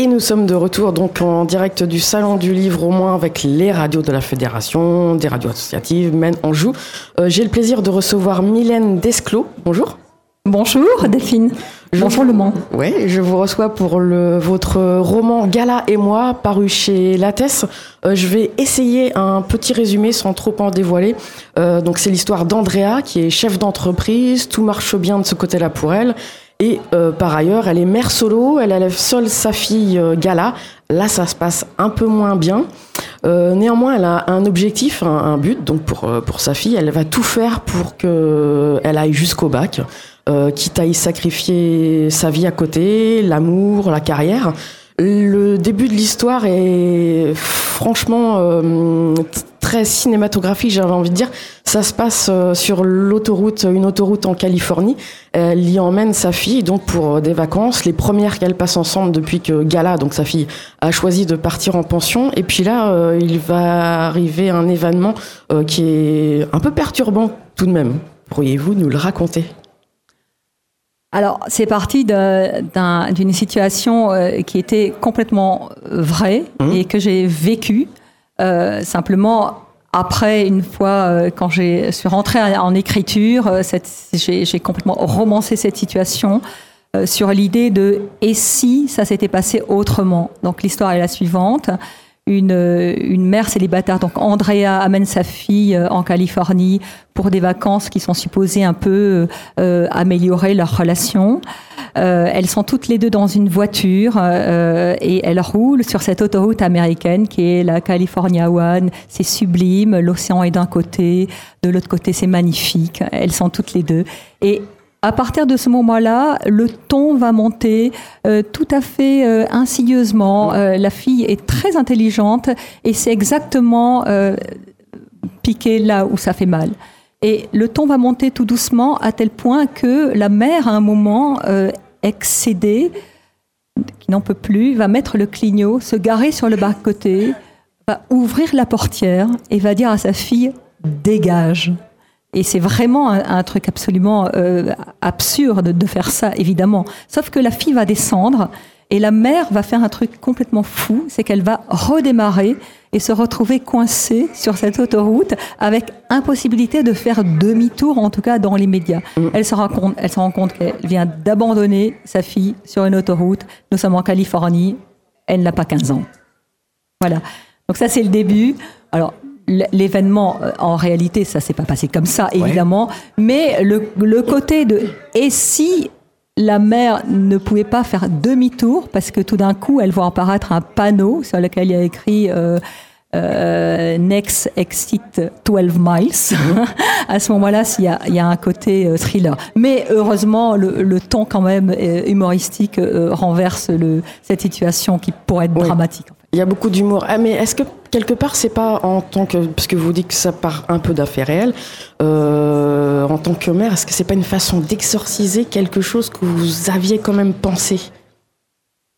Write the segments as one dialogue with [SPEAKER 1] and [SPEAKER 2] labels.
[SPEAKER 1] Et nous sommes de retour donc en direct du Salon du Livre au moins avec les radios de la Fédération, des radios associatives, Men en joue. Euh, J'ai le plaisir de recevoir Mylène Desclos. Bonjour.
[SPEAKER 2] Bonjour Delphine.
[SPEAKER 1] Je
[SPEAKER 2] Bonjour
[SPEAKER 1] vous-
[SPEAKER 2] Le Mans.
[SPEAKER 1] Oui, je vous reçois pour le, votre roman Gala et moi, paru chez Lattès. Euh, je vais essayer un petit résumé sans trop en dévoiler. Euh, donc c'est l'histoire d'Andrea qui est chef d'entreprise, tout marche bien de ce côté-là pour elle. Et euh, par ailleurs, elle est mère solo, elle élève seule sa fille euh, Gala. Là, ça se passe un peu moins bien. Euh, néanmoins, elle a un objectif, un, but. Donc pour, euh, pour sa fille, elle va tout faire pour qu'elle aille jusqu'au bac euh, quitte à y sacrifier sa vie à côté, l'amour, la carrière. Le début de l'histoire est franchement euh, très cinématographique, j'avais envie de dire. Ça se passe euh, sur l'autoroute, une autoroute en Californie. Elle y emmène sa fille donc pour euh, des vacances, les premières qu'elle passe ensemble depuis que Gala, donc sa fille, a choisi de partir en pension. Et puis là, euh, il va arriver un événement qui est un peu perturbant tout de même. Pourriez-vous nous le raconter?
[SPEAKER 2] Alors, c'est parti d'une situation qui était complètement vraie
[SPEAKER 1] Mhm.
[SPEAKER 2] et que j'ai vécue. Euh, simplement, après, une fois, euh, quand je suis rentrée en écriture, euh, j'ai complètement romancé cette situation sur l'idée de et si ça s'était passé autrement? Donc, l'histoire est la suivante. Une, euh, une mère célibataire, donc Andrea, amène sa fille euh, en Californie pour des vacances qui sont supposées un peu euh, améliorer leur relation. Elles sont toutes les deux dans une voiture et elles roulent sur cette autoroute américaine qui est la California One. C'est sublime, l'océan est d'un côté, de l'autre côté c'est magnifique. Elles sont toutes les deux. Et à partir de ce moment-là, le ton va monter euh, tout à fait euh, insidieusement. Euh, la fille est très intelligente et c'est exactement piqué là où ça fait mal. Et le ton va monter tout doucement à tel point que la mère, à un moment, excédée, qui n'en peut plus, va mettre le clignot, se garer sur le bas-côté, va ouvrir la portière et va dire à sa fille dégage. Et c'est vraiment un, un truc absolument euh, absurde de faire ça, évidemment. Sauf que la fille va descendre et la mère va faire un truc complètement fou, c'est qu'elle va redémarrer et se retrouver coincée sur cette autoroute avec impossibilité de faire demi-tour, en tout cas dans les médias. Elle se rend compte, elle se rend compte qu'elle vient d'abandonner sa fille sur une autoroute. Nous sommes en Californie, elle n'a pas 15 ans. Voilà. Donc ça, c'est le début. Alors, l'événement, euh, en réalité, ça s'est pas passé comme ça, évidemment. Mais le, le côté de et si la mère ne pouvait pas faire demi-tour parce que tout d'un coup, elle voit apparaître un panneau sur lequel il y a écrit euh, euh, Next Exit 12 Miles. à ce moment-là, il y a, il y a un côté euh, thriller. Mais heureusement, le, le ton quand même euh, humoristique renverse le, cette situation qui pourrait être
[SPEAKER 1] Oui.
[SPEAKER 2] dramatique.
[SPEAKER 1] Il y a beaucoup d'humour. Ah, mais est-ce que quelque part, c'est pas en tant que. Parce que vous dites que ça part un peu d'affaires réelles. euh, en tant que mère, est-ce que c'est pas une façon d'exorciser quelque chose que vous aviez quand même pensé?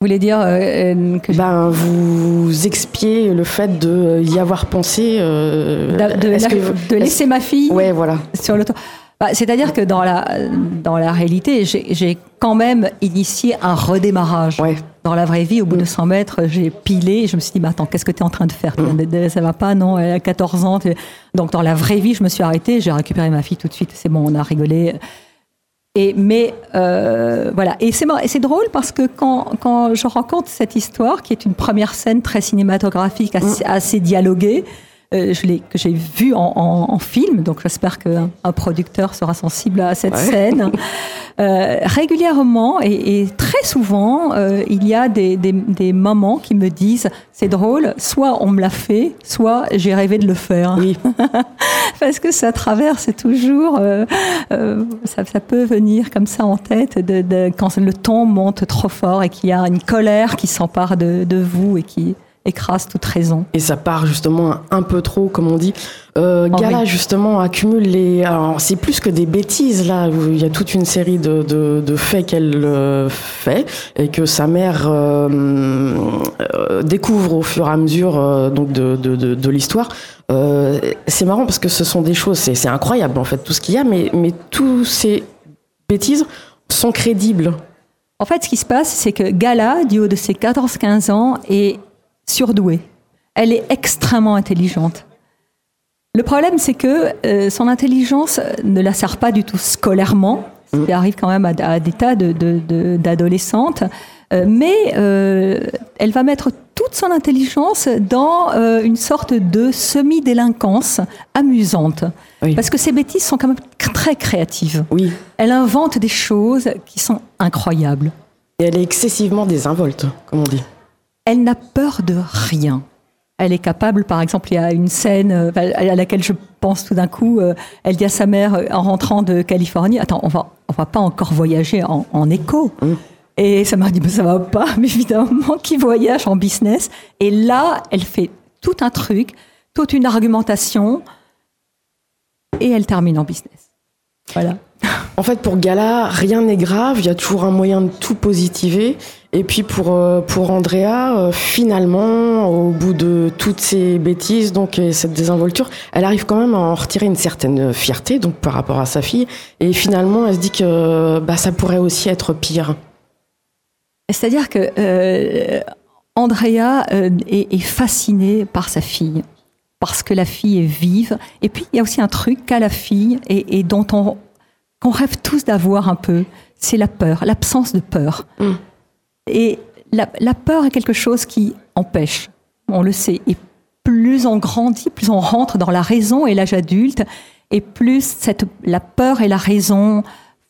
[SPEAKER 2] Vous voulez dire euh, euh, que
[SPEAKER 1] Ben, vous expiez le fait de euh, y avoir pensé. euh,
[SPEAKER 2] de, de-
[SPEAKER 1] est-ce
[SPEAKER 2] la-
[SPEAKER 1] que-
[SPEAKER 2] de laisser ma fille
[SPEAKER 1] Ouais, voilà.
[SPEAKER 2] sur le toit. Bah, C'est-à-dire que dans la, dans la réalité, j'ai quand même initié un redémarrage.
[SPEAKER 1] Ouais.
[SPEAKER 2] Dans la vraie vie, au bout de 100 mètres, j'ai pilé je me suis dit, mais attends, qu'est-ce que tu es en train de faire? De- Ça va pas, non? Elle a 14 ans. Donc dans la vraie vie, je me suis arrêtée, j'ai récupéré ma fille tout de suite, c'est bon, on a rigolé. Et, mais euh, voilà, et c'est drôle parce que quand, quand je raconte cette histoire, qui est une première scène très cinématographique, assez, assez dialoguée, euh, je l'ai que j'ai vue en, en, en film, donc j'espère qu'un un producteur sera sensible à cette
[SPEAKER 1] Ouais.
[SPEAKER 2] scène. Euh, régulièrement et, et très souvent, euh, il y a des, des, des mamans qui me disent c'est drôle, soit on me l'a fait, soit j'ai rêvé de le faire.
[SPEAKER 1] Oui.
[SPEAKER 2] Parce que ça traverse toujours, euh, euh, ça, ça peut venir comme ça en tête de, de- quand le ton monte trop fort et qu'il y a une colère qui s'empare de, de vous et qui écrase toute raison.
[SPEAKER 1] Et ça part justement un peu trop, comme on dit. Euh,
[SPEAKER 2] Oh,
[SPEAKER 1] Gala,
[SPEAKER 2] oui.
[SPEAKER 1] justement, accumule les. Alors, c'est plus que des bêtises, là. où Il y a toute une série de, de, de faits qu'elle euh, fait et que sa mère euh, découvre au fur et à mesure donc de, de, de, l'histoire. C'est marrant parce que ce sont des choses, c'est c'est incroyable en fait, tout ce qu'il y a, mais, mais tous ces bêtises sont crédibles.
[SPEAKER 2] En fait, ce qui se passe, c'est que Gala, du haut de ses 14-15 ans, est surdouée. Elle est extrêmement intelligente. Le problème, c'est que euh, son intelligence ne la sert pas du tout scolairement. Mm. Ça arrive quand même à, des tas d'adolescentes. Euh, mais euh, elle va mettre toute son intelligence dans une sorte de semi-délinquance amusante. Parce que ces bêtises sont quand même très créatives.
[SPEAKER 1] Oui.
[SPEAKER 2] Elle invente des choses qui sont incroyables.
[SPEAKER 1] Et elle est excessivement désinvolte, comme on dit.
[SPEAKER 2] Elle n'a peur de rien. Elle est capable, par exemple, il y a une scène euh, à laquelle je pense tout d'un coup, euh, elle dit à sa mère euh, en rentrant de Californie, attends, on va, on va pas encore voyager en, écho. Mmh. Et sa mère dit, mais ça va pas, mais évidemment, qui voyage en business. Et là, elle fait tout un truc, toute une argumentation, et elle termine en business. Voilà.
[SPEAKER 1] En fait, pour Gala, rien n'est grave, il y a toujours un moyen de tout positiver. Et puis pour, euh, pour Andrea, euh, finalement, au bout de toutes ces bêtises, donc et cette désinvolture, elle arrive quand même à en retirer une certaine fierté donc par rapport à sa fille. Et finalement, elle se dit que bah, ça pourrait aussi être pire.
[SPEAKER 2] C'est-à-dire que euh, Andrea est, fascinée par sa fille parce que la fille est vive. Et puis, il y a aussi un truc qu'a la fille et, et dont on, qu'on rêve tous d'avoir un peu, c'est la peur, l'absence de peur. Mm. Et la, peur est quelque chose qui empêche, on le sait. Et plus on grandit, plus on rentre dans la raison et l'âge adulte, et plus cette, la peur et la raison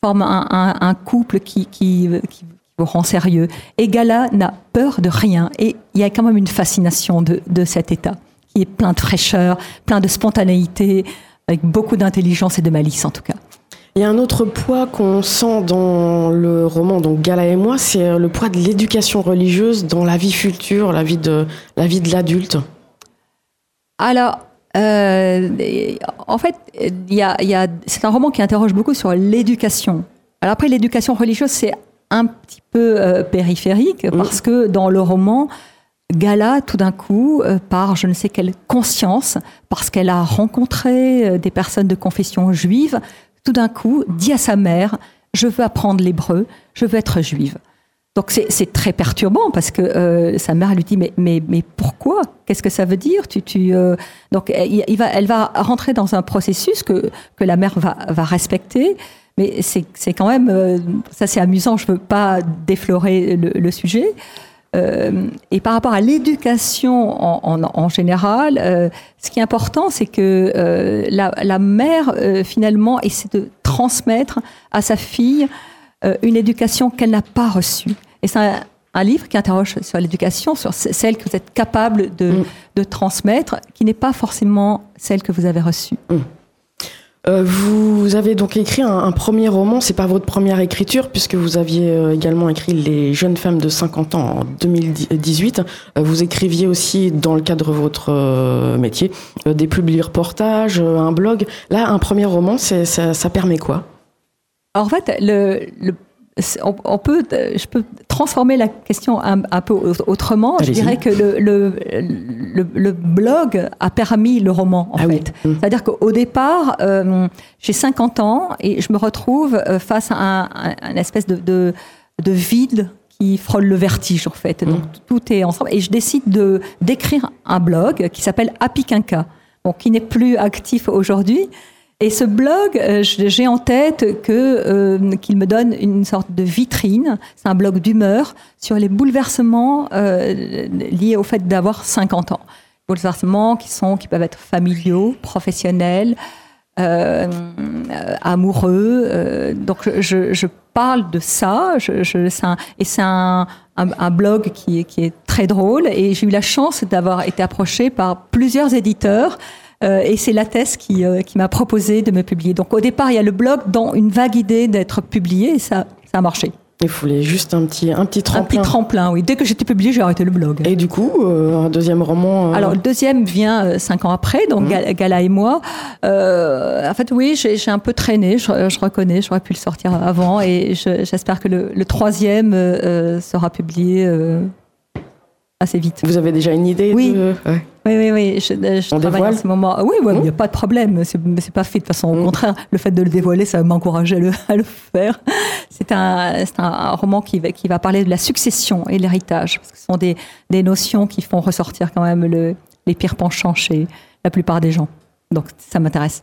[SPEAKER 2] forment un, couple qui, qui, qui, vous rend sérieux. Et Gala n'a peur de rien. Et il y a quand même une fascination de, de cet état, qui est plein de fraîcheur, plein de spontanéité, avec beaucoup d'intelligence et de malice en tout cas.
[SPEAKER 1] Il y a un autre poids qu'on sent dans le roman, donc Gala et moi, c'est le poids de l'éducation religieuse dans la vie future, la vie de la vie de l'adulte.
[SPEAKER 2] Alors, euh, en fait, il y a, c'est un roman qui interroge beaucoup sur l'éducation. Alors après, l'éducation religieuse, c'est un petit peu euh, périphérique mm. parce que dans le roman, Gala, tout d'un coup, euh, par je ne sais quelle conscience, parce qu'elle a rencontré des personnes de confession juive, tout d'un coup, dit à sa mère, je veux apprendre l'hébreu, je veux être juive. Donc c'est très perturbant parce que euh, sa mère lui dit mais pourquoi? Qu'est-ce que ça veut dire? Tu euh, donc elle va rentrer dans un processus que la mère va respecter. Mais c'est quand même euh, ça c'est amusant. Je veux pas déflorer le sujet. Euh, et par rapport à l'éducation en, en, en, général, euh, ce qui est important, c'est que euh, la, la, mère, finalement, essaie de transmettre à sa fille une éducation qu'elle n'a pas reçue. Et c'est un, un, livre qui interroge sur l'éducation, sur celle que vous êtes capable de, mm. de transmettre, qui n'est pas forcément celle que vous avez reçue. Mm.
[SPEAKER 1] Euh, vous avez donc écrit un, premier roman, c'est pas votre première écriture, puisque vous aviez euh, également écrit Les jeunes femmes de 50 ans en 2018. Euh, vous écriviez aussi, dans le cadre de votre métier, des publi-reportages, un blog. Là, un premier roman, ça, ça permet quoi?
[SPEAKER 2] En fait, le, le on, peut, je peux transformer la question un, peu autrement. Je dirais que le, le, blog a permis le roman, en ah fait. C'est-à-dire qu'au départ, euh, j'ai 50 ans et je me retrouve euh, face à un, espèce de, de, vide qui frôle le vertige, en fait. Donc mmh. tout est ensemble. Et je décide de d'écrire un blog qui s'appelle Happy bon, qui n'est plus actif aujourd'hui, et ce blog, euh, j'ai en tête euh, qu'il me donne une sorte de vitrine. C'est un blog d'humeur sur les bouleversements euh, liés au fait d'avoir 50 ans. Bouleversements qui sont qui peuvent être familiaux, professionnels, amoureux. donc je, parle de ça. Et c'est un, blog qui, qui est très drôle. Et j'ai eu la chance d'avoir été approchée par plusieurs éditeurs euh, et c'est la thèse qui, euh, qui m'a proposé de me publier. Donc au départ, il y a le blog dans une vague idée d'être publié et ça, ça a marché.
[SPEAKER 1] Il fallait juste un petit, un petit tremplin.
[SPEAKER 2] Un petit tremplin, oui. Dès que j'étais publié, j'ai arrêté le blog.
[SPEAKER 1] Et du coup, euh, un deuxième roman.
[SPEAKER 2] Alors, le deuxième vient cinq ans après, donc mmh. Gala et moi. en fait, oui, j'ai un peu traîné, je, je reconnais, j'aurais pu le sortir avant, et j'espère que le, le troisième sera publié assez vite.
[SPEAKER 1] Vous avez déjà une idée
[SPEAKER 2] Oui.
[SPEAKER 1] De...
[SPEAKER 2] Ouais. Oui, oui, oui. Je, je
[SPEAKER 1] On
[SPEAKER 2] travaille
[SPEAKER 1] dévoile
[SPEAKER 2] en ce moment. Oui, il
[SPEAKER 1] Mmh.
[SPEAKER 2] n'y a pas de problème. C'est c'est pas fait. De toute façon, au
[SPEAKER 1] Mmh.
[SPEAKER 2] contraire, le fait de le dévoiler, ça va m'encourager à le, à le faire. C'est un, un, roman qui va, qui va parler de la succession et de l'héritage. Parce que ce sont des, des notions qui font ressortir quand même le, les pires penchants chez la plupart des gens. Donc, ça m'intéresse.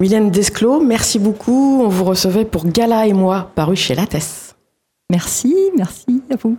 [SPEAKER 1] Mylène Desclos, merci beaucoup. On vous recevait pour Gala et moi, paru chez Lattès.
[SPEAKER 2] Merci, merci à vous.